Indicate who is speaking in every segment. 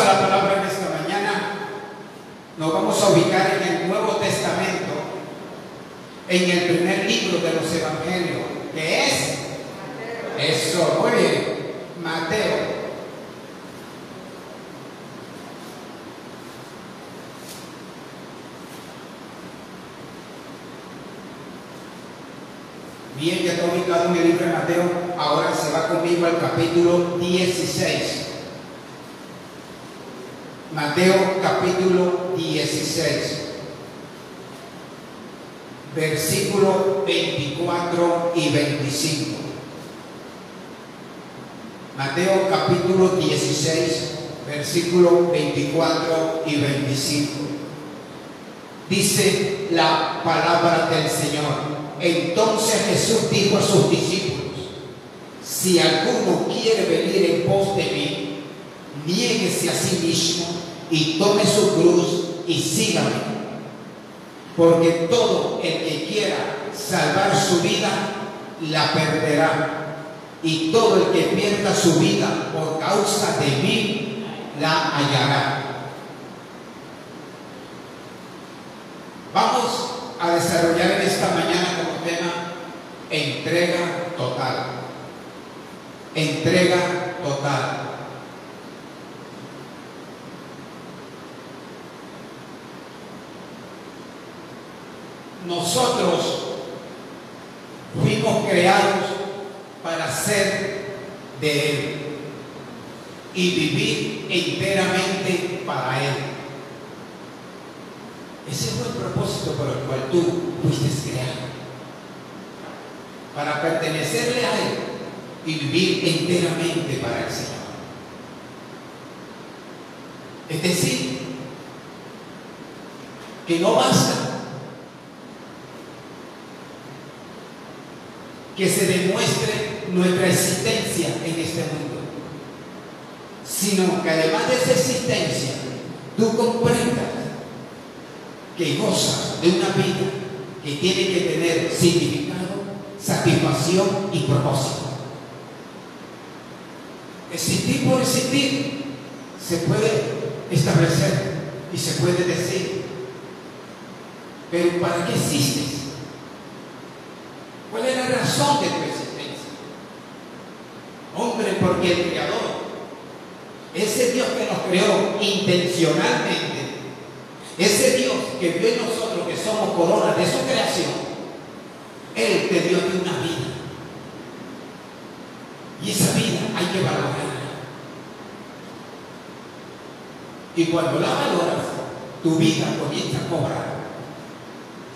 Speaker 1: a la palabra en esta mañana. Nos vamos a ubicar en el Nuevo Testamento, en el primer libro de los Evangelios, que es eso, muy bien, Mateo. Bien, ya está ubicado en el libro de Mateo. Ahora se va conmigo al capítulo 16. Mateo capítulo 16. Versículo 24 y 25. Mateo capítulo 16, versículo 24 y 25. Dice la palabra del Señor. Entonces Jesús dijo a sus discípulos, si alguno quiere venir en pos de mí, niéguese a sí mismo y tome su cruz y sígame. Porque todo el que quiera salvar su vida, la perderá. Y todo el que pierda su vida por causa de mí, la hallará. Vamos a desarrollar en esta mañana como tema entrega total. Entrega total. Nosotros fuimos creados para ser de Él y vivir enteramente para Él. Ese fue el propósito por el cual tú fuiste creado. Para pertenecerle a Él y vivir enteramente para el Señor. Es decir, que no basta que se demuestre nuestra existencia en este mundo, sino que además de esa existencia, tú comprendas que gozas de una vida que tiene que tener significado, satisfacción y propósito. Existir por existir se puede establecer y se puede decir, pero ¿para qué existes? ¿Cuál es la razón de tu existencia? Hombre, porque el Creador, ese Dios que nos creó intencionalmente, ese Dios que vio en nosotros que somos coronas de su creación, Él te dio ti una vida. Y esa vida hay que valorarla. Y cuando la valoras, tu vida comienza a cobrar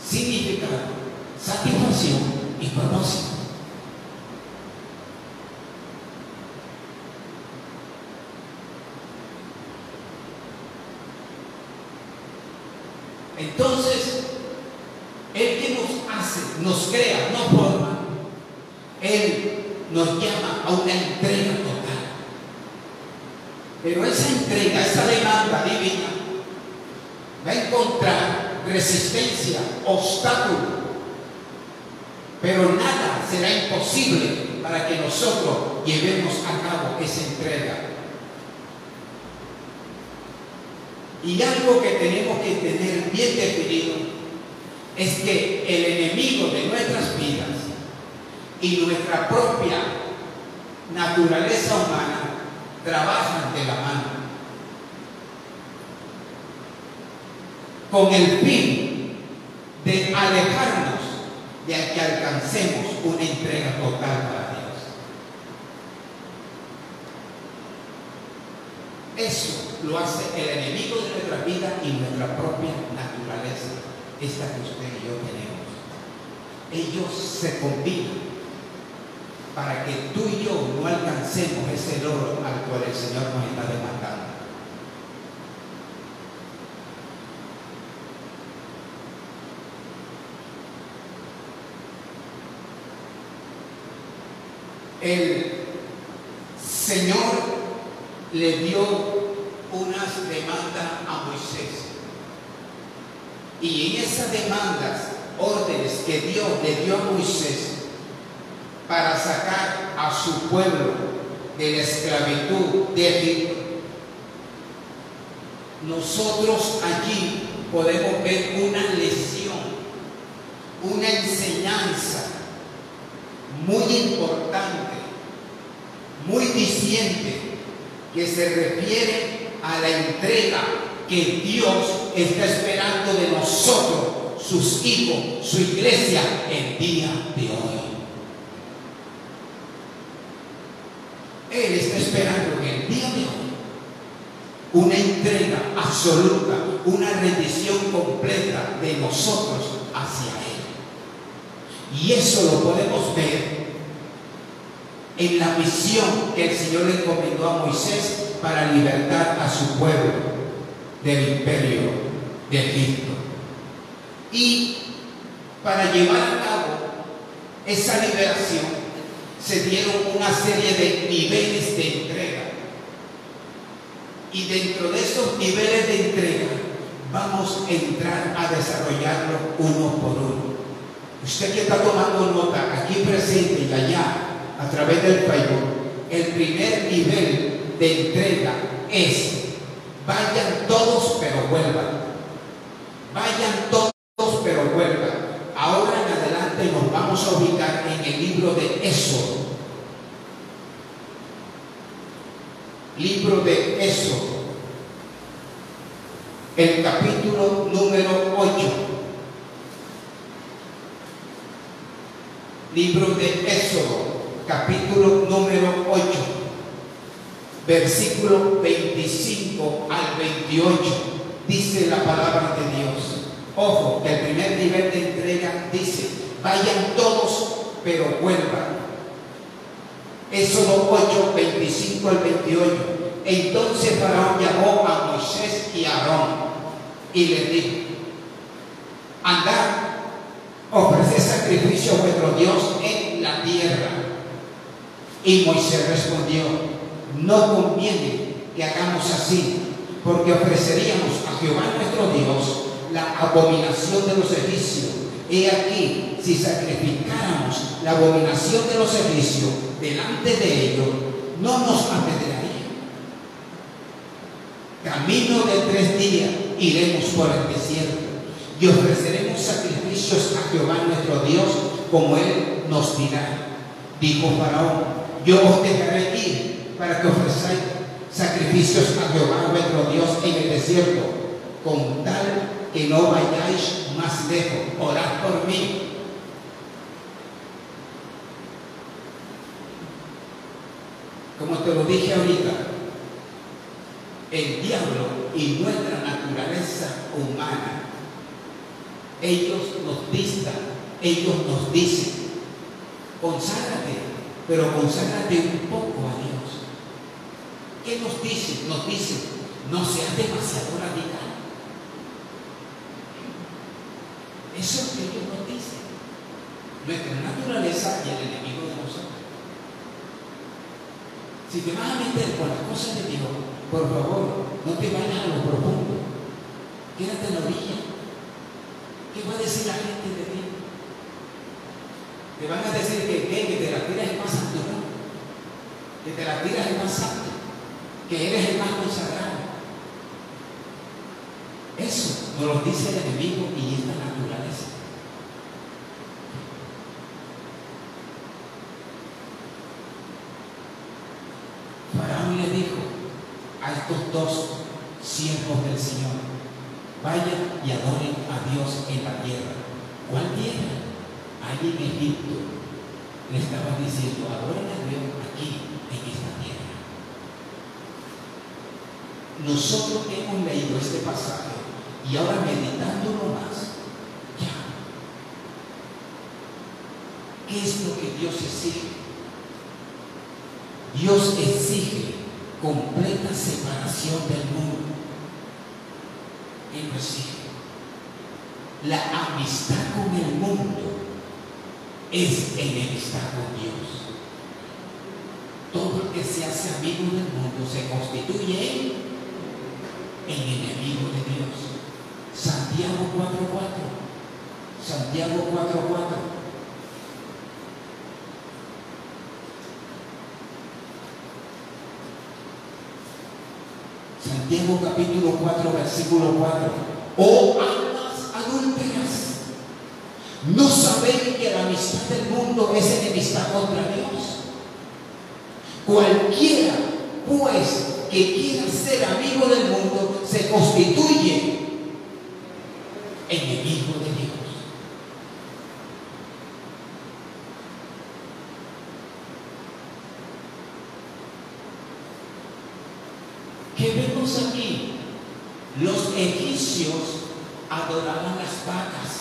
Speaker 1: significado, satisfacción Entonces, el que nos hace, nos crea, nos forma, Él nos llama a una entrega total. Pero esa entrega, esa demanda divina, va a encontrar resistencia, obstáculo. Será imposible para que nosotros llevemos a cabo esa entrega. Y algo que tenemos que tener bien definido es que el enemigo de nuestras vidas y nuestra propia naturaleza humana trabajan de la mano. Con el fin de alejarnos de que alcancemos una entrega total para Dios. Eso lo hace el enemigo de nuestra vida y nuestra propia naturaleza, esta que usted y yo tenemos. Ellos se combinan para que tú y yo no alcancemos ese logro al cual el Señor nos está demandando. El Señor le dio unas demandas a Moisés. Y en esas demandas, órdenes que Dios le dio a Moisés para sacar a su pueblo de la esclavitud de Egipto, nosotros allí podemos ver una lección, una enseñanza muy importante, muy diciente, que se refiere a la entrega que Dios está esperando de nosotros, sus hijos, su iglesia, el día de hoy. Él está esperando en el día de hoy una entrega absoluta, una rendición completa de nosotros hacia Él. Y eso lo podemos ver en la misión que el Señor le encomendó a Moisés para libertar a su pueblo del imperio de Egipto. Y para llevar a cabo esa liberación se dieron una serie de niveles de entrega. Y dentro de esos niveles de entrega vamos a entrar a desarrollarlo uno por uno. Usted que está tomando nota aquí presente y allá a través del Facebook, el primer nivel de entrega es vayan todos pero vuelvan. Vayan todos pero vuelvan. Ahora en adelante nos vamos a ubicar en el libro de Éxodo. Libro de Éxodo. El capítulo número 8. Libro de Éxodo, capítulo número 8, versículo 25 al 28, dice la palabra de Dios. Ojo, el primer nivel de entrega dice, vayan todos, pero vuelvan. Éxodo 8, 25 al 28. Entonces Faraón llamó a Moisés y a Aarón y les dijo, andad, ofreced sacrificio a vuestro Dios en la tierra. Y Moisés respondió, no conviene que hagamos así, porque ofreceríamos a Jehová nuestro Dios la abominación de los egipcios. He aquí, si sacrificáramos la abominación de los egipcios delante de ellos, no nos apedrearía. Camino de tres días iremos por el desierto y ofreceremos sacrificios a Jehová nuestro Dios como Él nos dirá. Dijo Faraón, yo os dejaré ir para que ofrezcáis sacrificios a Jehová vuestro Dios en el desierto, con tal que no vayáis más lejos. Orad por mí. Como te lo dije ahorita, el diablo y nuestra naturaleza humana, ellos nos distan, ellos nos dicen, conságrate, pero conságrate un poco a Dios. ¿Qué nos dicen? Nos dicen, no seas demasiado radical. Eso es lo que ellos nos dicen. Nuestra naturaleza y el enemigo de nosotros. Si te vas a meter con las cosas de Dios, por favor, no te vayas a lo profundo. Quédate en la orilla. ¿Qué va a decir la gente de ti? Te van a decir que, que, que te la tiras el más santo. Que te la tiras el más santo. Que eres el más consagrado. Eso nos lo dice el enemigo y esta naturaleza. Faraón le dijo a estos dos siervos del Señor, vayan y adoren a Dios en la tierra. ¿Cuál tierra? Allí en Egipto. Le estaba diciendo, adoren a Dios aquí, en esta tierra. Nosotros hemos leído este pasaje y ahora meditándolo más, ya. ¿Qué es lo que Dios exige? Dios exige completa separación del mundo. Lo exige. La amistad con el mundo es enemistad con Dios. Todo el que se hace amigo del mundo se constituye en enemigo de Dios. Santiago 4.4. Santiago 4.4. Santiago capítulo 4, versículo 4. Oh almas adúlteras, ¿no sabéis que la amistad del mundo es enemistad contra Dios? Cualquiera, pues, que quiera ser amigo del mundo, se constituye enemigo de Dios. ¿Qué vemos aquí? Los egipcios adoraban las vacas.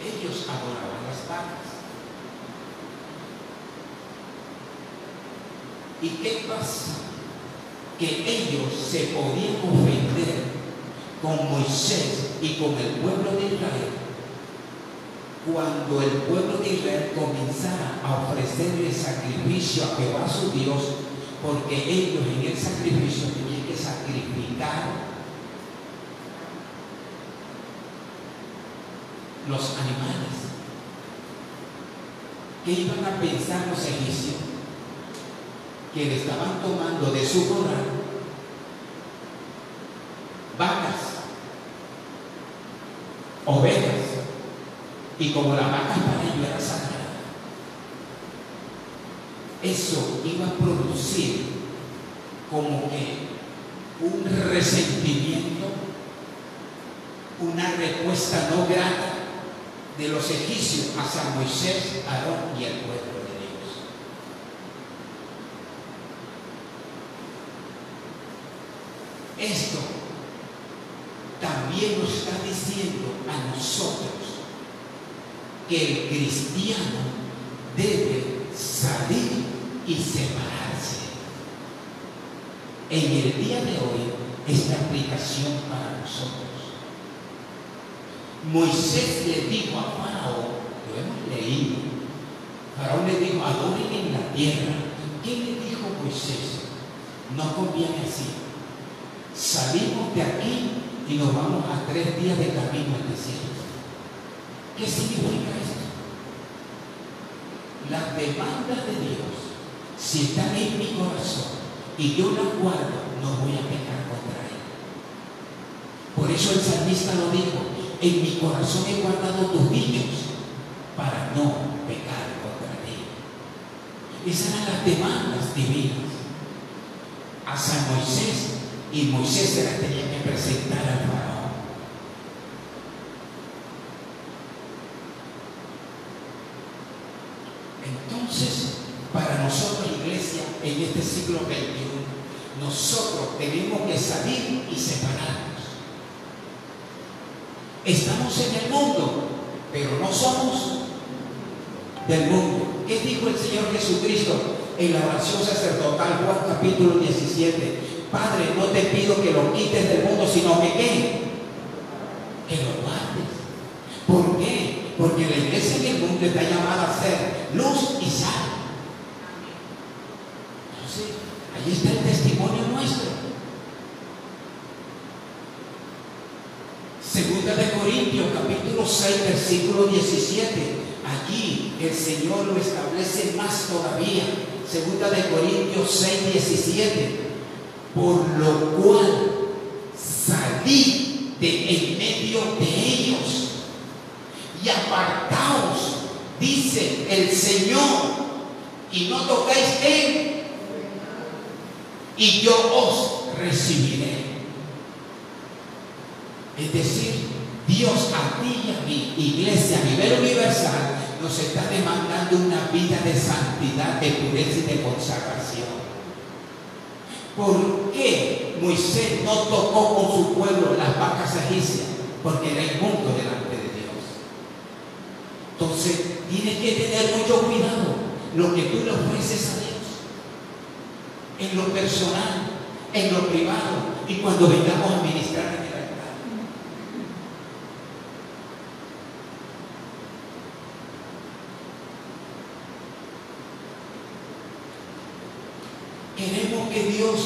Speaker 1: Ellos adoraban las vacas. ¿Y qué pasa? Que ellos se podían ofender con Moisés y con el pueblo de Israel cuando el pueblo de Israel comenzara a ofrecerle sacrificio a Jehová su Dios, porque ellos en el sacrificio tenían que sacrificar los animales. ¿Qué iban a pensar los egipcios? Que le estaban tomando de su corral vacas, ovejas, y como la vaca para ellos era sagrada, eso iba a producir como que un resentimiento, una respuesta no grata de los egipcios hacia Moisés, Aarón y el pueblo de Dios. Esto también nos está diciendo a nosotros que el cristiano debe salir y separarse. En el día de hoy, esta aplicación para nosotros. Moisés le dijo a Faraón, lo hemos leído, Faraón le dijo, adoren en la tierra. ¿Qué le dijo Moisés? No conviene así. Salimos de aquí y nos vamos a tres días de camino al desierto. ¿Qué significa esto? Las demandas de Dios, si están en mi corazón y yo las guardo, no voy a pecar contra Él. Por eso el salmista lo dijo, en mi corazón he guardado tus dichos para no pecar contra ti. Esas eran las demandas divinas a Moisés y Moisés se las tenía que presentar al faraón. Entonces, para nosotros, iglesia, en este siglo XXI, nosotros tenemos que salir y separarnos. Estamos en el mundo, pero no somos del mundo. ¿Qué dijo el Señor Jesucristo en la oración sacerdotal, Juan capítulo 17? Padre, no te pido que lo quites del mundo, sino que qué? Que lo guardes. ¿Por qué? Porque la iglesia en el mundo está llamada a ser luz y sal. Está testimonio nuestro. Segunda de Corintios, capítulo 6, versículo 17. Allí el Señor lo establece más todavía. Segunda de Corintios 6, 17 por lo cual salid de en medio de ellos y apartaos, dice el Señor, y no tocáis él, y yo os recibiré. Es decir, Dios a ti y a mi iglesia a nivel universal nos está demandando una vida de santidad, de pureza y de consagración. ¿Por qué Moisés no tocó con su pueblo las vacas egipcias? Porque era inmundo delante de Dios. Entonces, tienes que tener mucho cuidado lo que tú le ofreces a Dios. En lo personal, en lo privado y cuando vengamos a ministrar en el altar. Queremos que Dios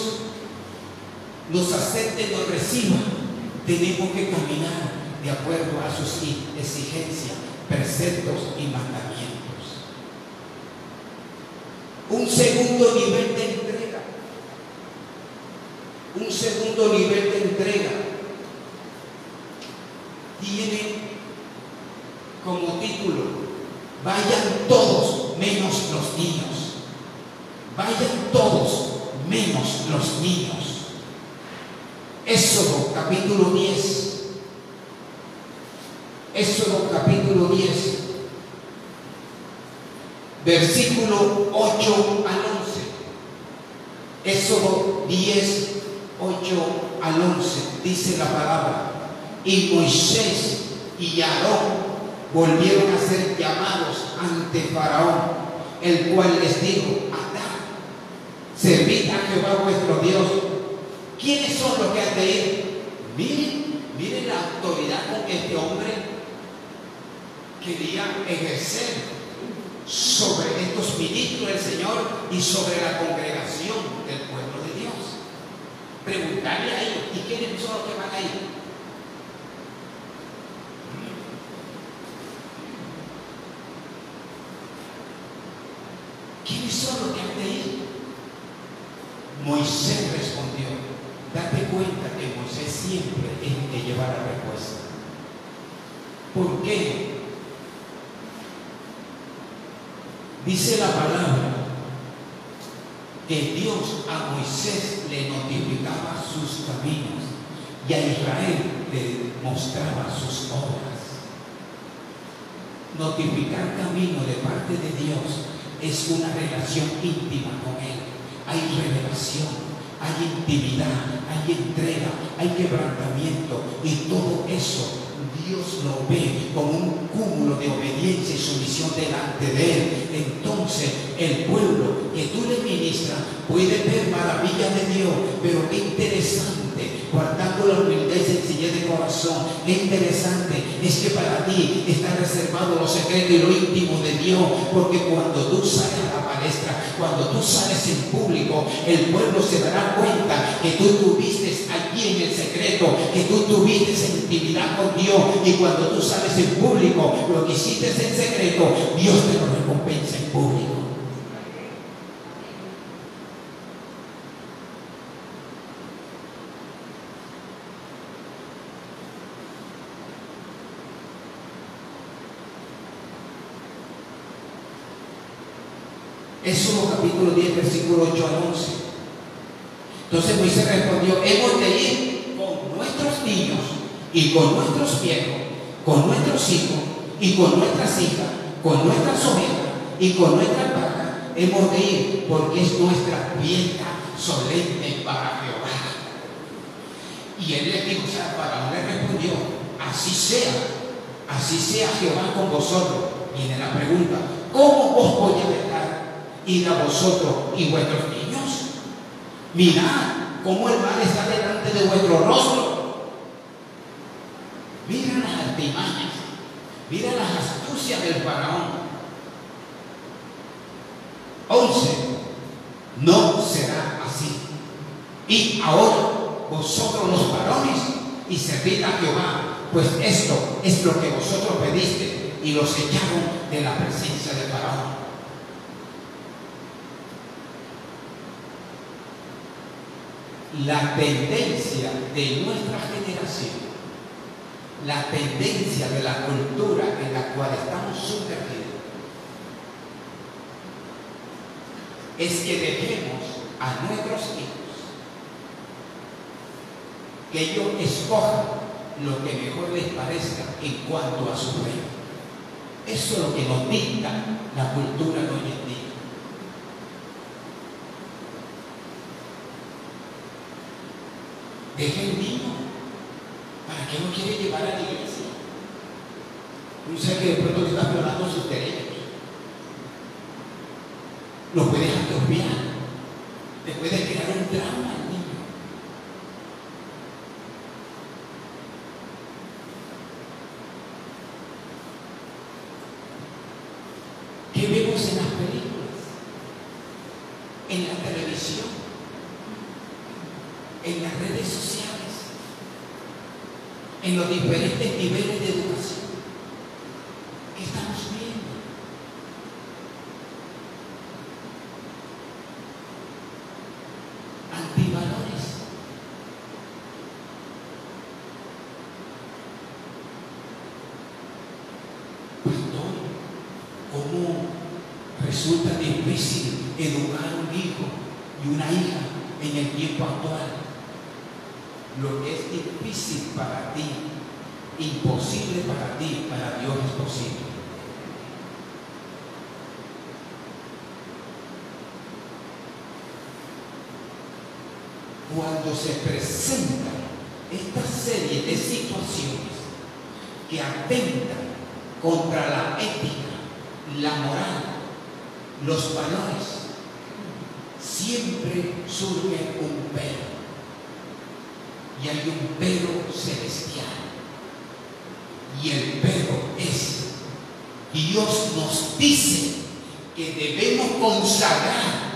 Speaker 1: nos acepte, nos reciba. Tenemos que caminar de acuerdo a sus exigencias, preceptos y mandamientos. Un segundo nivel de entrega un segundo nivel de entrega. Tiene como título, vayan todos menos los niños. Vayan todos los niños. Éxodo capítulo 10. Éxodo capítulo 10. Versículo 8 al 11. Éxodo 10, 8 al 11. Dice la palabra. Y Moisés y Aarón volvieron a ser llamados ante Faraón, el cual les dijo, servid a Jehová vuestro Dios. ¿Quiénes son los que han de ir? Miren, miren la autoridad con que este hombre quería ejercer sobre estos ministros del Señor y sobre la congregación del pueblo de Dios. Preguntarle a ellos, ¿y quiénes son los que van a ir? ¿Quiénes son los que han de ir? Moisés respondió, date cuenta que Moisés siempre es el que lleva la respuesta. ¿Por qué? Dice la palabra que Dios a Moisés le notificaba sus caminos y a Israel le mostraba sus obras. Notificar camino de parte de Dios es una relación íntima con Él. Hay revelación, hay intimidad, hay entrega, hay quebrantamiento y todo eso Dios lo ve como un cúmulo de obediencia y sumisión delante de Él. Entonces el pueblo que tú le ministras puede ver maravillas de Dios, pero qué interesante, guardando la humildad y sencillez de corazón, qué interesante es que para ti está reservado lo secreto y lo íntimo de Dios, porque cuando tú sales a cuando tú sales en público, el pueblo se dará cuenta que tú tuviste allí en el secreto, que tú tuviste intimidad con Dios y cuando tú sales en público, lo que hiciste en secreto, Dios te lo recompensa en público. Éxodo capítulo 10, versículo 8 al 11. Entonces Moisés respondió, hemos de ir con nuestros niños y con nuestros viejos, con nuestros hijos y con nuestras hijas, con nuestras ovejas y con nuestras vacas, hemos de ir porque es nuestra fiesta solemne para Jehová. Y él le dijo, o sea, Faraón le respondió, así sea, así sea Jehová con vosotros. Viene la pregunta, ¿cómo os voy a dejar ir a vosotros y vuestros niños? Mirad cómo el mal está delante de vuestro rostro. Mira las artimañas, mira las astucias del faraón. 11. No será así. Y ahora vosotros los varones y servid a Jehová, pues esto es lo que vosotros pediste y los echaron de la presencia del faraón. La tendencia de nuestra generación, la tendencia de la cultura en la cual estamos sumergidos, es que dejemos a nuestros hijos que ellos escojan lo que mejor les parezca en cuanto a su fe. Eso es lo que nos dicta la cultura hoy en día. Deje el niño. ¿Para qué lo quiere llevar a la iglesia? Un ser que de pronto le está violando sus derechos. Lo puede atrofiar. Le puede crear un trauma en los diferentes niveles de educación que estamos viendo. Antivalores. Pastor, ¿cómo resulta difícil educar un hijo y una hija en el tiempo actual? Lo que es difícil para ti, imposible para ti, para Dios es posible. Cuando se presenta esta serie de situaciones que atentan contra la ética, la moral, los valores, siempre surge un pero. Y hay un pero celestial. Y el pero es, Dios nos dice que debemos consagrar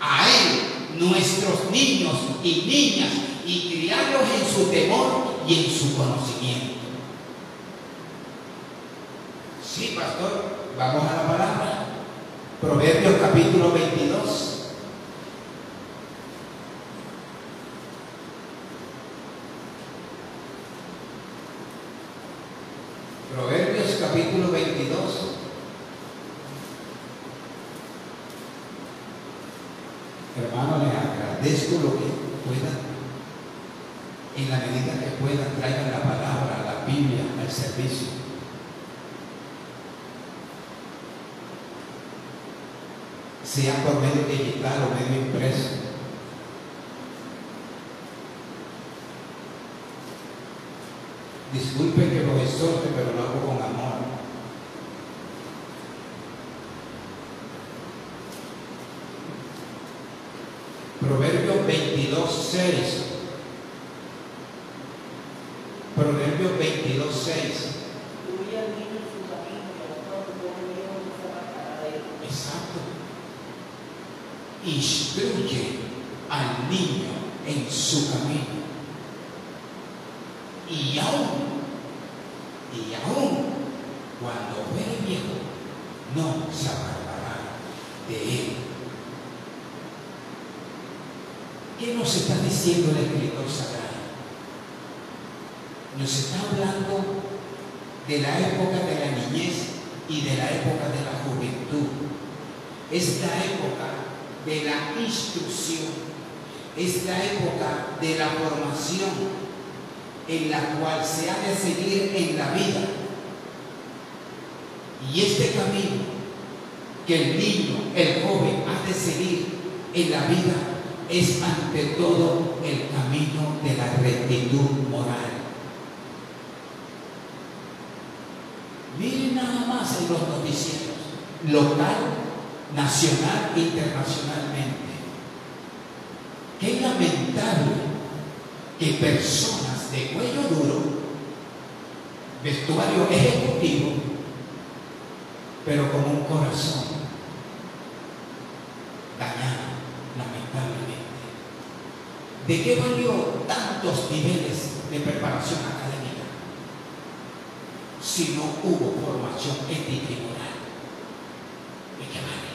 Speaker 1: a Él nuestros niños y niñas y criarlos en su temor y en su conocimiento. Sí, pastor, vamos a la palabra. Proverbios capítulo 22. Proverbios capítulo 22. Hermano, les agradezco lo que puedan, en la medida que puedan, traigan la palabra, la Servicio. Sea por medio digital o medio impreso. Disculpe que lo exhorte, pero lo hago con amor. Proverbios 22, 6. Proverbios 22, 6. Exacto. Instruye al niño en su camino. Y aún, y aún, cuando fuere viejo, no se apartará de él. ¿Qué nos está diciendo el escritor sagrado? Nos está hablando de la época de la niñez y de la época de la juventud. Es la época de la instrucción, es la época de la formación en la cual se ha de seguir en la vida. Y este camino que el niño, el joven, ha de seguir en la vida es ante todo el camino de la rectitud moral. Miren nada más en los noticieros, local, nacional e internacionalmente. Qué lamentable que personas de cuello duro, vestuario ejecutivo, pero con un corazón dañado, lamentablemente. ¿De qué valió tantos niveles de preparación si no hubo formación ética y moral? ¿De qué vale?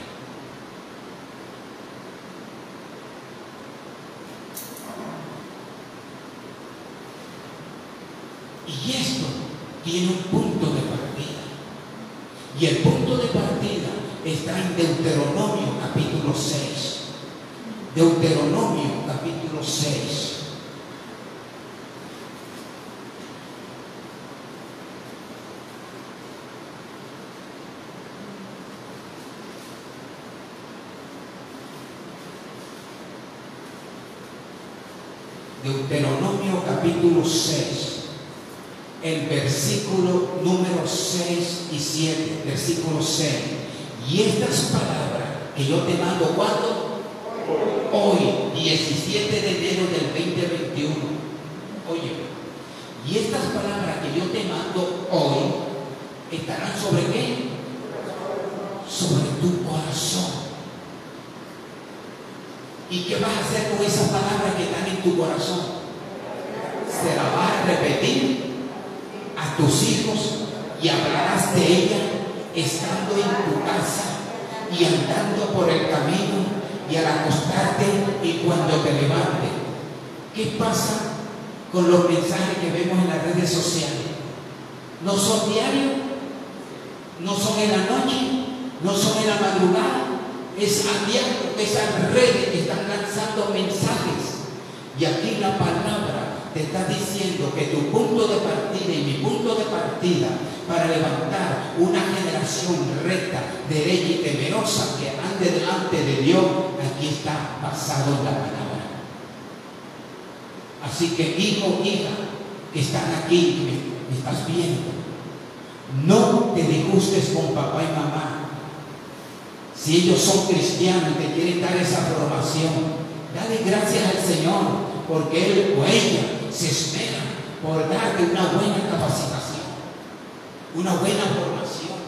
Speaker 1: Y esto tiene un punto de partida. Y el punto de partida está en Deuteronomio capítulo 6. Deuteronomio capítulo 6. Deuteronomio capítulo 6, el versículo número 6 y 7, versículo 6. Y estas palabras que yo te mando, ¿cuándo? Hoy, 17 de enero del 2021. Oye, y estas palabras que yo te mando hoy estarán sobre qué? Sobre tu corazón. ¿Y qué vas a hacer con esas palabras que están en tu corazón? Se las vas a repetir a tus hijos y hablarás de ella estando en tu casa y andando por el camino y al acostarte y cuando te levantes. ¿Qué pasa con los mensajes que vemos en las redes sociales? ¿No son diarios? ¿No son en la noche? ¿No son en la madrugada? Es diario, esas redes que están lanzando mensajes. Y aquí la palabra te está diciendo que tu punto de partida y mi punto de partida para levantar una generación recta, derecha y temerosa que ande delante de Dios, aquí está basado en la palabra. Así que hijo, hija, que están aquí, me, me estás viendo, no te disgustes con papá y mamá. Si ellos son cristianos y te quieren dar esa formación, dale gracias al Señor, porque Él o ella se espera por darte una buena capacitación, una buena formación.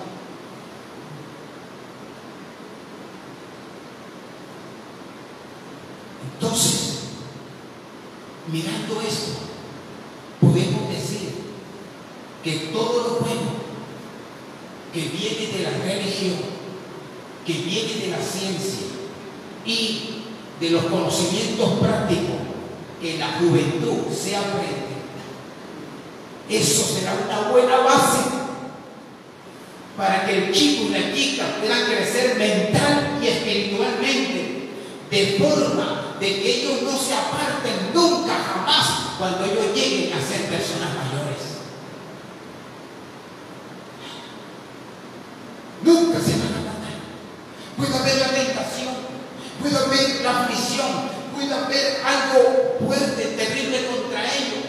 Speaker 1: Entonces, mirando esto, podemos decir que todo lo bueno que viene de la religión, que viene de la ciencia y de los conocimientos prácticos que en la juventud se aprende, eso será una buena base para que el chico y la chica puedan crecer mental y espiritualmente, de forma de que ellos no se aparten nunca, jamás, cuando ellos lleguen a ser personas mayores. Nunca se van a matar. Puede haber la tentación, puede haber la aflicción, puede haber algo fuerte, terrible contra ellos.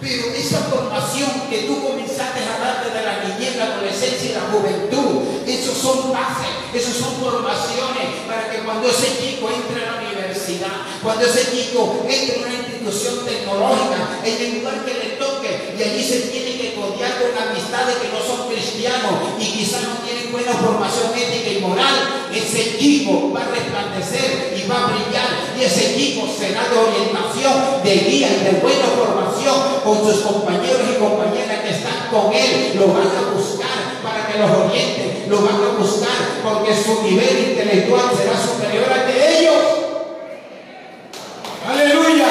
Speaker 1: Pero esa formación que tú comenzaste a darte de la niñez, la adolescencia y la juventud, esos son bases, esos son formaciones para que cuando ese chico entre a la universidad, cuando ese chico entre en una institución tecnológica, en el lugar que le toque, y allí se tiene con amistades que no son cristianos y quizás no tienen buena formación ética y moral, ese chico va a resplandecer y va a brillar, y ese chico será de orientación, de guía y de buena formación con sus compañeros y compañeras que están con él, lo van a buscar para que los oriente, lo van a buscar porque su nivel intelectual será superior al de ellos. Aleluya.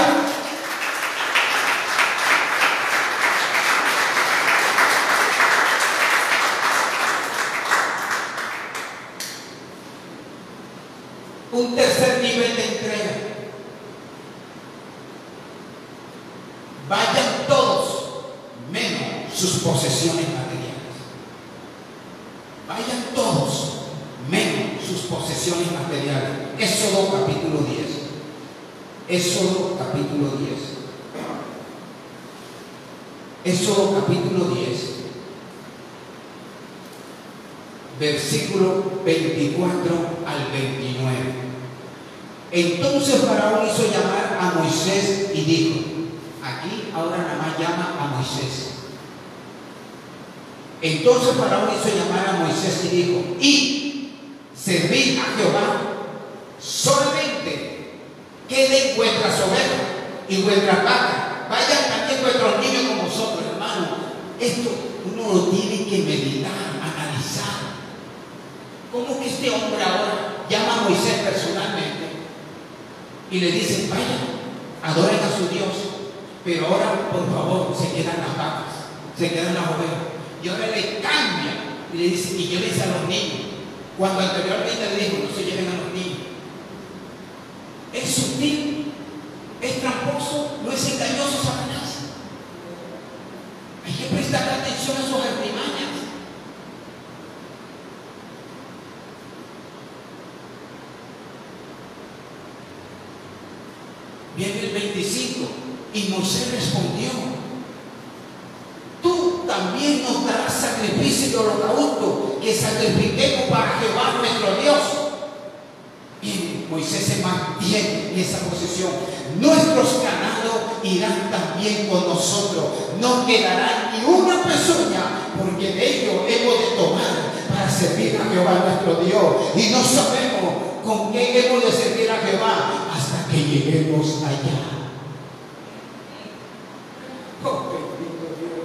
Speaker 1: Un tercer nivel de entrega. Vayan todos, menos sus posesiones materiales. Vayan todos, menos sus posesiones materiales. Éxodo capítulo 10. Éxodo capítulo 10. Éxodo capítulo 10. Versículo 24 al 29. Entonces Faraón hizo llamar a Moisés y dijo, aquí ahora nada más llama a Moisés. Entonces Faraón hizo llamar a Moisés y dijo, y servid a Jehová solamente queden vuestras ovejas y vuestras vacas. Vayan también vuestros niños con vosotros, hermano. Esto uno lo tiene que meditar, analizar. ¿Cómo que este hombre ahora llama a Moisés personalmente y le dice, vayan, adoren a su Dios, pero ahora por favor se quedan las vacas, se quedan las ovejas? Y ahora le cambia y le dice, y llévense a los niños. Cuando anteriormente le dijo, no se lleven a los niños. Es sutil, es tramposo, no es engañoso Satanás. Hay que prestar atención a sus artimañas. Viene el 25 y Moisés respondió, también nos darás sacrificio de holocausto que sacrifiquemos para Jehová nuestro Dios. Y Moisés se mantiene en esa posición. Nuestros ganados irán también con nosotros. No quedará ni una pezuña, porque de ello hemos de tomar para servir a Jehová nuestro Dios. Y no sabemos con qué hemos de servir a Jehová hasta que lleguemos allá. Oh, bendito Dios.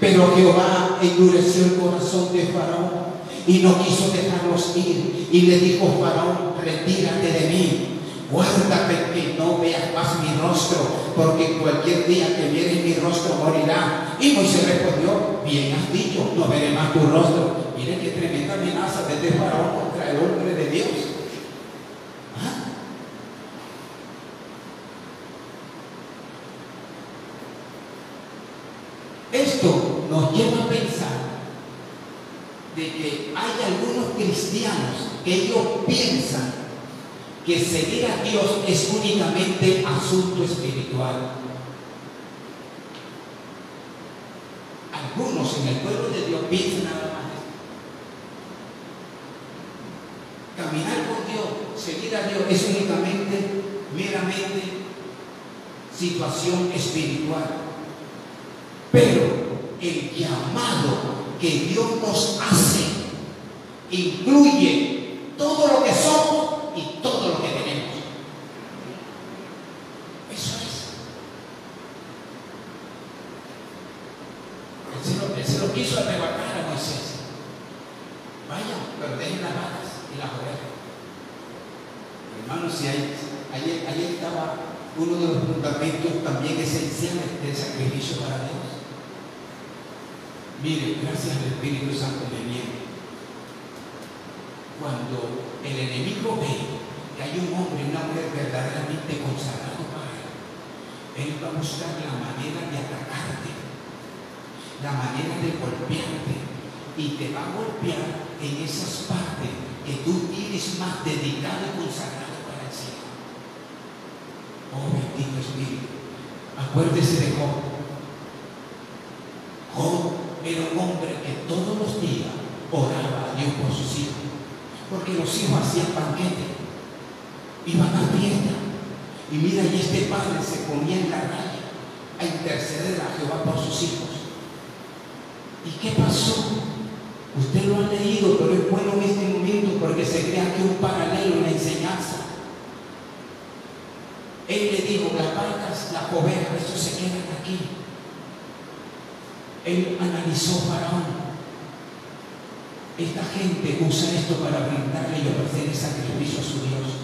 Speaker 1: Pero Jehová endureció el corazón de Faraón y no quiso dejarlos ir. Y le dijo Faraón, retírate de mí, guárdate que no veas más mi rostro, porque cualquier día que vieres mi rostro morirá. Y Moisés respondió, bien has dicho, no veré más tu rostro. Miren qué tremenda amenaza desde Faraón contra el hombre de Dios. Pensar de que hay algunos cristianos que ellos piensan que seguir a Dios es únicamente asunto espiritual. Algunos en el pueblo de Dios piensan nada más. Caminar con Dios, seguir a Dios es únicamente, meramente situación espiritual. Pero el llamado que Dios nos hace. Incluye todo lo que somos y todo lo que tenemos. Eso es. Él se lo, él se lo quiso arrebatar a Moisés. Vaya, pero dejen las varas y las ovejas. Hermanos, si ahí, ahí, ahí estaba uno de los fundamentos también esenciales del sacrificio para Dios. Mire, gracias al Espíritu Santo me viene. Cuando el enemigo ve que hay un hombre una mujer verdaderamente consagrado para él, él va a buscar la manera de atacarte, la manera de golpearte, y te va a golpear en esas partes que tú tienes más dedicado y consagrado para el Señor. Oh bendito Espíritu, acuérdese de Job. Era un hombre que todos los días oraba a Dios por sus hijos, porque los hijos hacían banquete, iban a fiesta, y mira, y este padre se ponía en la raya a interceder a Jehová por sus hijos. ¿Y qué pasó? Usted lo ha leído, pero es bueno en este momento porque se crea que un paralelo en la enseñanza. Él le dijo, las vacas, las ovejas, esto se quedan aquí. Él analizó Faraón. Esta gente usa esto para brindarle y ofrecer sacrificio a su Dios.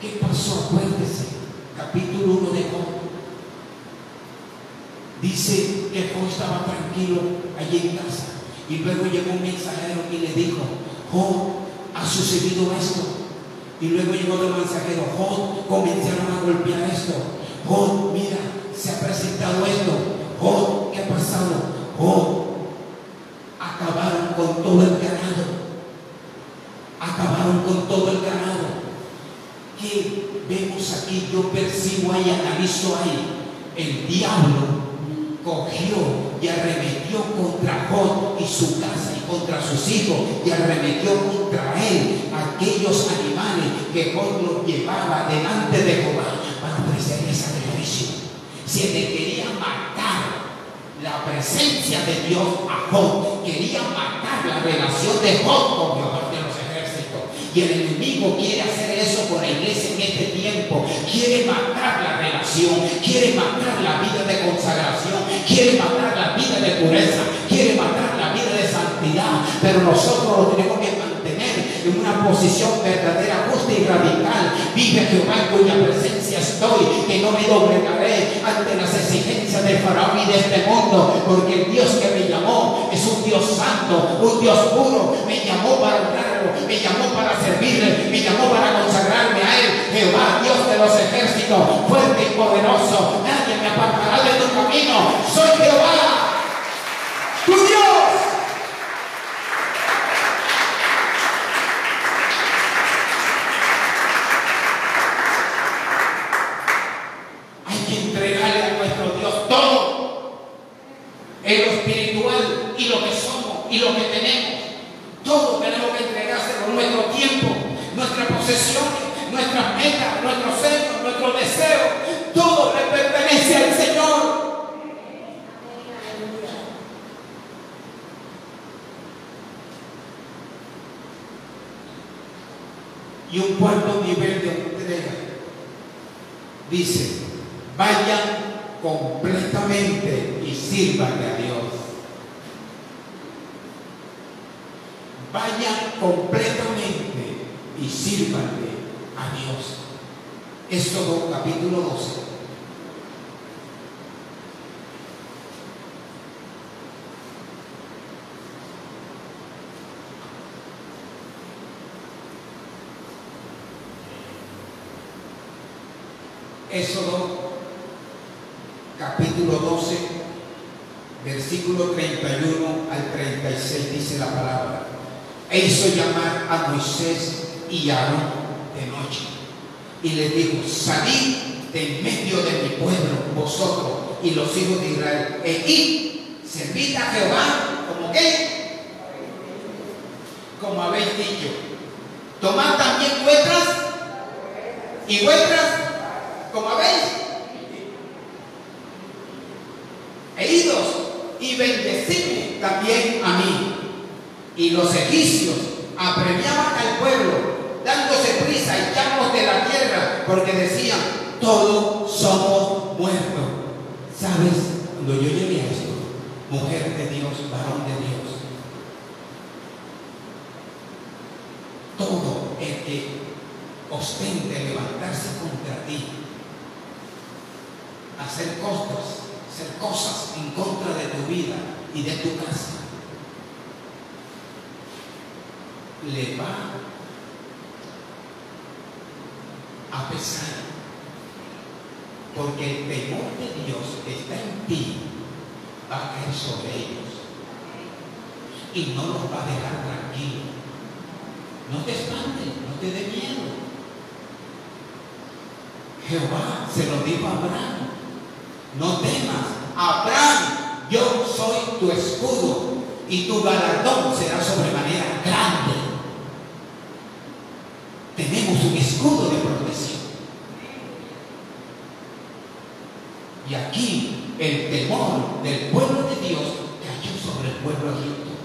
Speaker 1: ¿Qué pasó? Acuérdese, capítulo 1 de Job. Dice que Job estaba tranquilo allí en casa. Y luego llegó un mensajero y le dijo, Job, ha sucedido esto. Y luego llegó otro mensajero, Job, comenzaron a golpear esto. Job, mira, se ha presentado esto. Acabaron con todo el ganado. Acabaron con todo el ganado. ¿Qué vemos aquí? Yo percibo ahí, analizo ahí. El diablo cogió y arremetió contra Job y su casa y contra sus hijos y arremetió contra él aquellos animales que Job los llevaba delante de Jehová para ofrecerle sacrificio. Quería matar la presencia de Dios a Job, quería matar la relación de Job con Jehová de los ejércitos. Y el enemigo quiere hacer eso con la iglesia en este tiempo. Quiere matar la relación, quiere matar la vida de consagración, quiere matar la vida de pureza, quiere matar la vida de santidad. Pero nosotros lo tenemos que en una posición verdadera, justa y radical. Vive Jehová en cuya presencia estoy, que no me doblegaré ante las exigencias del faraón y de este mundo, porque el Dios que me llamó es un Dios santo, un Dios puro me llamó para servirle, me llamó para consagrarme a él. Jehová, Dios de los ejércitos, fuerte y poderoso. Nadie me apartará de tu camino. Soy Jehová, tu Dios. Hay que entregarle a nuestro Dios todo. En lo espiritual y lo que somos y lo que tenemos. Todo tenemos que entregárselo. Nuestro tiempo, nuestras posesiones, nuestras metas, nuestros sueños, nuestros deseos. Todo le pertenece al Señor. Y un cuarto nivel de entrega dice, vayan completamente y sirvan a Dios. Vayan completamente y sírvanle a Dios. Éxodo capítulo 12. Éxodo capítulo 12, versículo 31 al 36 dice la palabra. E hizo llamar a Moisés y a Aarón de noche y les dijo, salid de en medio de mi pueblo, vosotros y los hijos de Israel, e id, servid a Jehová, como qué? Como habéis dicho. Tomad también vuestras y vuestras, como habéis. E idos y bendecidme también a mí. Y los egipcios apremiaban al pueblo dándose prisa, echamos de la tierra, porque decían, todos somos muertos. ¿Sabes? Cuando yo llegué a esto, mujer de Dios, varón de Dios, todo el que ostente levantarse contra ti, hacer cosas, hacer cosas en contra de tu vida y de tu casa, le va a pesar. Porque el temor de Dios que está en ti va a caer sobre ellos. Y no los va a dejar tranquilos. No te espantes, no te dé miedo. Jehová se lo dijo a Abraham. No temas, Abraham, yo soy tu escudo y tu galardón será sobremanera grande. Tenemos un escudo de protección. Y aquí el temor del pueblo de Dios cayó sobre el pueblo egipto.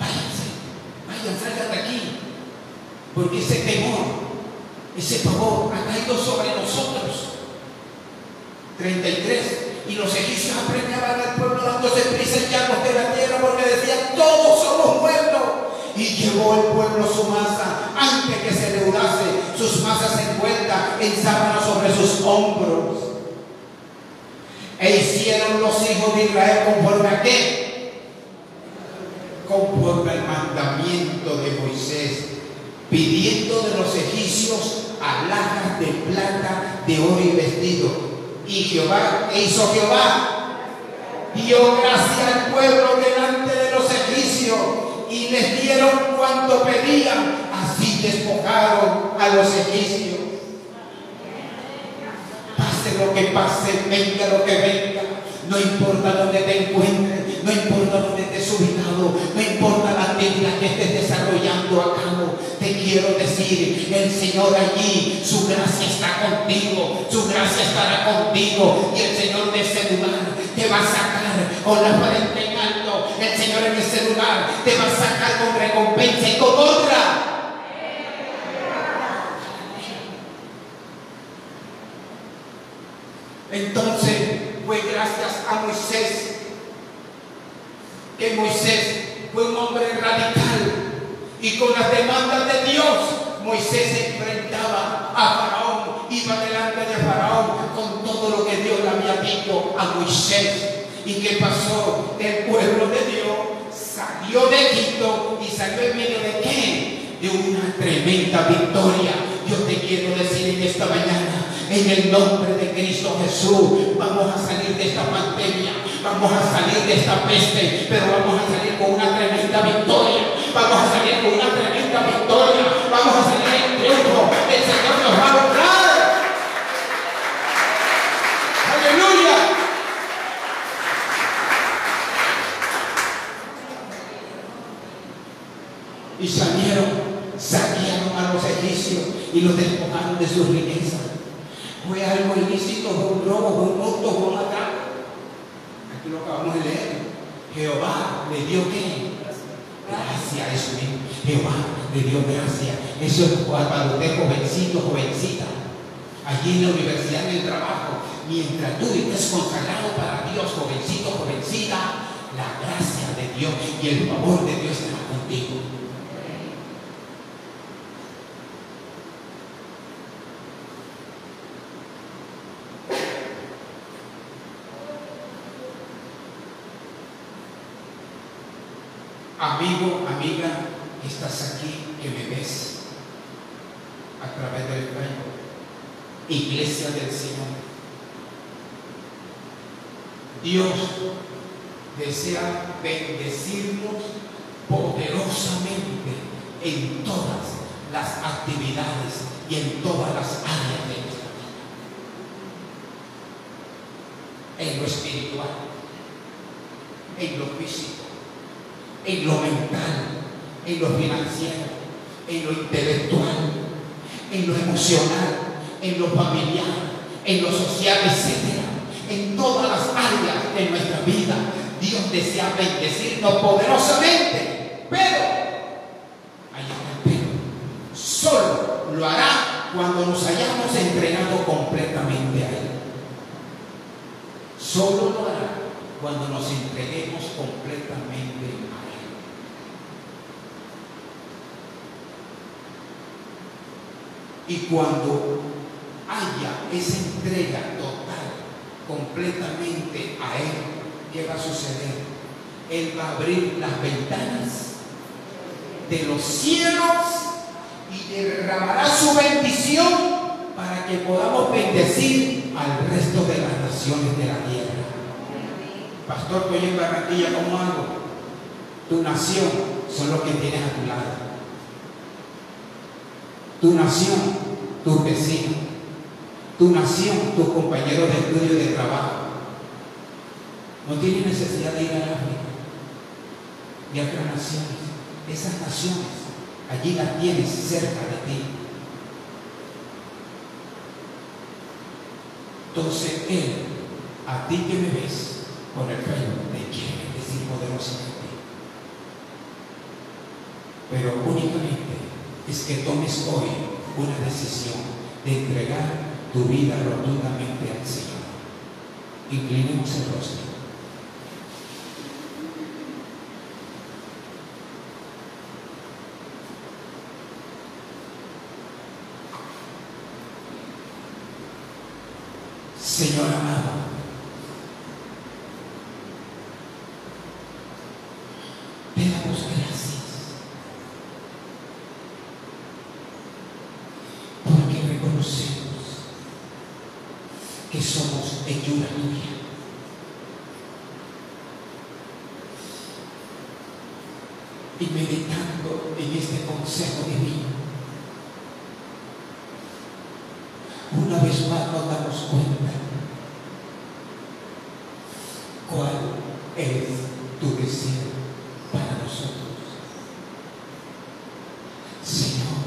Speaker 1: Váyanse, váyanse, salgan de aquí. Porque ese temor, ese pavor ha caído sobre nosotros. 33. Y los egipcios apremiaban al pueblo dándose prisa echarnos de la tierra porque decían, todos somos muertos. Y llevó el pueblo su masa antes que se leudase, sus masas envueltas en sábana sobre sus hombros. E hicieron los hijos de Israel conforme a qué? Conforme al mandamiento de Moisés, pidiendo de los egipcios alhajas de plata, de oro y vestido. Y Jehová, ¿qué hizo Jehová? Dio gracia al pueblo delante de los egipcios y les dieron cuanto pedían. Así despojaron a los egipcios lo que pase, venga lo que venga. No importa dónde te encuentres, no importa dónde estés ubicado, no importa la actividad que estés desarrollando a cabo. Te quiero decir, el Señor allí, su gracia está contigo, su gracia estará contigo y el Señor de ese lugar te va a sacar con la frente en alto. El Señor en ese lugar te va a sacar con recompensa y con honra. Entonces fue gracias a Moisés que Moisés fue un hombre radical y con las demandas de Dios Moisés se enfrentaba a Faraón, iba delante de Faraón con todo lo que Dios le había dicho a Moisés. ¿Y qué pasó? El pueblo de Dios salió de Egipto y salió en medio de qué? De una tremenda victoria. Yo te quiero decir en esta mañana, en el nombre de Cristo Jesús, vamos a salir de esta pandemia, vamos a salir de esta peste, pero vamos a salir con una tremenda victoria. Vamos a salir con una tremenda victoria. Vamos a salir en triunfo. El Señor nos va a honrar. Aleluya. Y salieron, saquearon a los egipcios y los despojaron de sus riquezas fue algo ilícito, fue un robo, fue un hurto, un atraco. Aquí lo acabamos de leer. Jehová le dio qué? Gracia, eso mismo. Jehová le dio gracia. Eso es para usted, jovencito, jovencita. Allí en la universidad, en el trabajo, mientras tú estés consagrado para Dios, jovencito, jovencita, la gracia de Dios y el favor de Dios estará contigo. Amigo, amiga, que estás aquí, que me ves a través del Facebook, iglesia del Señor. Dios desea bendecirnos poderosamente en todas las actividades y en todas las áreas de nuestra vida. En lo espiritual, en lo físico, en lo mental, en lo financiero, en lo intelectual, en lo emocional, en lo familiar, en lo social, etc. En todas las áreas de nuestra vida, Dios desea bendecirnos poderosamente, pero, solo lo hará cuando nos hayamos entregado completamente a Él. Solo lo hará cuando nos entreguemos completamente a Él. Y cuando haya esa entrega total, completamente a Él, ¿qué va a suceder? Él va a abrir las ventanas de los cielos y derramará su bendición para que podamos bendecir al resto de las naciones de la tierra. Pastor, estoy en Barranquilla, ¿cómo hago? Tu nación son los que tienes a tu lado. Tu nación, tus vecinos. Tu nación, tus compañeros de estudio y de trabajo. No tienes necesidad de ir a África y a otras naciones. Esas naciones, allí las tienes cerca de ti. Entonces Él, a ti que me ves por el Facebook, te quiere bendecir poderosamente. Pero únicamente es que tomes hoy una decisión de entregar tu vida rotundamente al Señor. Inclinemos el rostro. Señor amado, te damos gracias porque reconocemos que somos hechura tuya. Y meditando en este consejo divino, una vez más nos damos cuenta cuál es tu deseo para nosotros. Señor,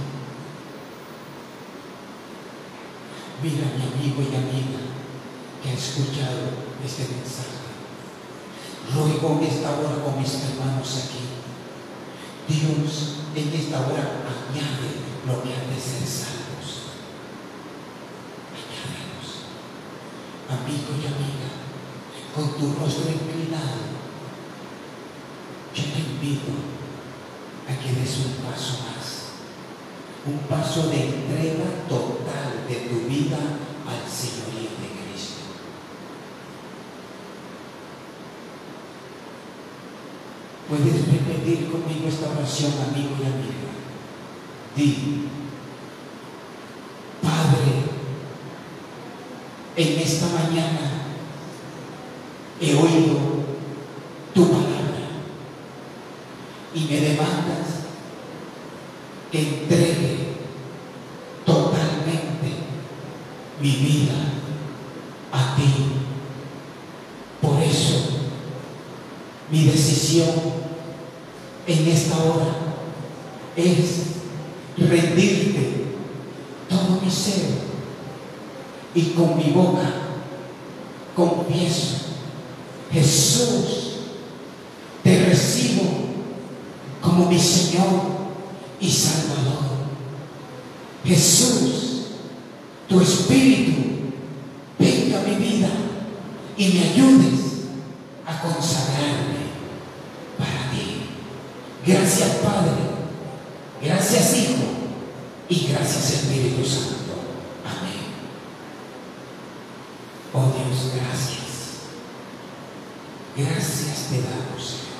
Speaker 1: mira mi amigo y amiga que ha escuchado este mensaje. Ruego en esta hora con mis hermanos aquí. Dios en esta hora añade lo que han de ser salvos. Añádenos, amigo y amiga, con tu rostro inclinado. Yo te invito a que des un paso más, un paso de entrega total de tu vida al Señorío de Cristo. Puedes repetir conmigo esta oración, amigo y amiga. Di, Padre, en esta mañana he oído tu palabra y me demandas que entregue totalmente mi vida a ti. Por eso, mi decisión en esta hora es rendirte todo mi ser y con mi boca confieso, Jesús, te recibo como mi Señor y Salvador. Jesús, tu Espíritu, venga a mi vida y me ayudes a consagrarme para ti. Gracias Padre, gracias Hijo y gracias Espíritu Santo. Amén. Oh Dios, gracias. Gracias te damos, Señor.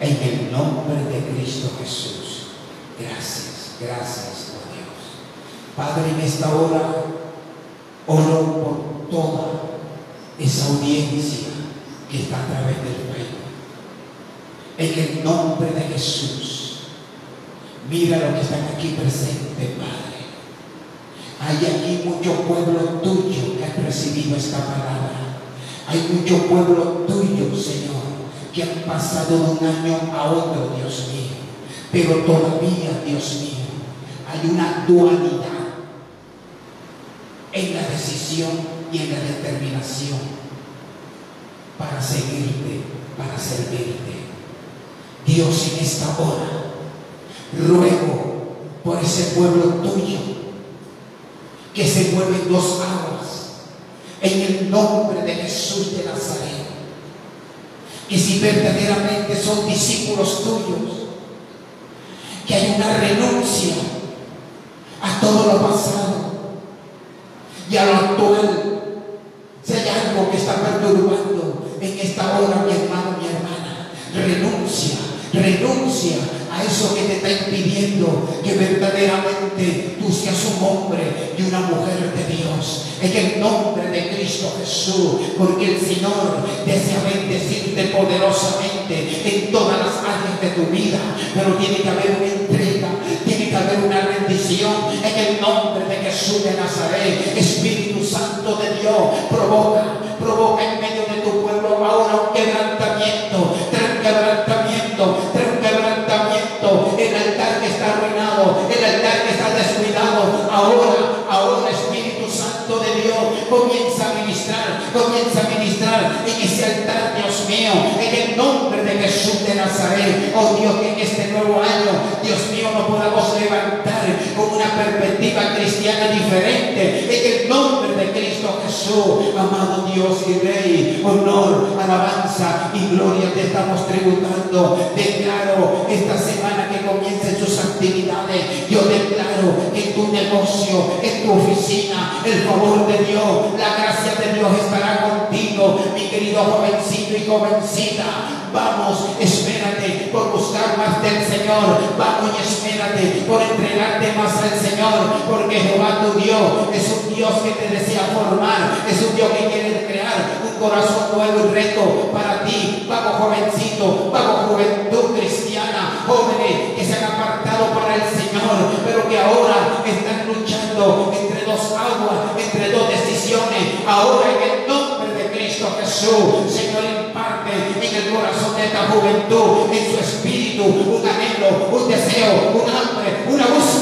Speaker 1: En el nombre de Cristo Jesús. Gracias, gracias, oh Dios. Padre, en esta hora oro por toda esa audiencia que está a través del. En el nombre de Jesús. Mira lo que están aquí presentes, Padre. Hay aquí mucho pueblo tuyo que ha recibido esta palabra. Hay mucho pueblo tuyo, Señor, que han pasado de un año a otro, Dios mío. Pero todavía, Dios mío, hay una dualidad en la decisión y en la determinación para seguirte, para servirte. Dios, en esta hora, ruego por ese pueblo tuyo que se mueven dos aguas en el nombre de Jesús de Nazaret. Que si verdaderamente son discípulos tuyos, que hay una renuncia a todo lo pasado y a lo actual. Si hay algo que está perturbando en esta hora, mi hermano, a eso que te está impidiendo que verdaderamente tú seas un hombre y una mujer de Dios. En el nombre de Cristo Jesús, porque el Señor desea bendecirte poderosamente en todas las áreas de tu vida, pero tiene que haber una entrega, tiene que haber una rendición en el nombre de Jesús de Nazaret. Espíritu Santo de Dios, provoca, provoca en Nazaret. Oh Dios, que en este nuevo año, Dios mío, nos podamos levantar con una perspectiva cristiana diferente, en el nombre de Cristo Jesús, amado Dios y Rey, honor, alabanza y gloria te estamos tributando. Declaro esta semana que comiencen sus actividades, yo tu negocio, en tu oficina, el favor de Dios, la gracia de Dios estará contigo, mi querido jovencito y jovencita. Vamos, espérate por buscar más del Señor. Vamos y espérate por entregarte más al Señor. Porque Jehová tu Dios es un Dios que te desea formar. Es un Dios que quiere crear un corazón nuevo y reto para ti. Vamos, jovencito. Vamos, juventud cristiana. Jóvenes que se han apartado para el Señor. Pero que ahora entre dos aguas, entre dos decisiones. Ahora en el nombre de Cristo Jesús, Señor, imparte en el corazón de esta juventud, en su espíritu, un anhelo, un deseo, un hambre, una búsqueda,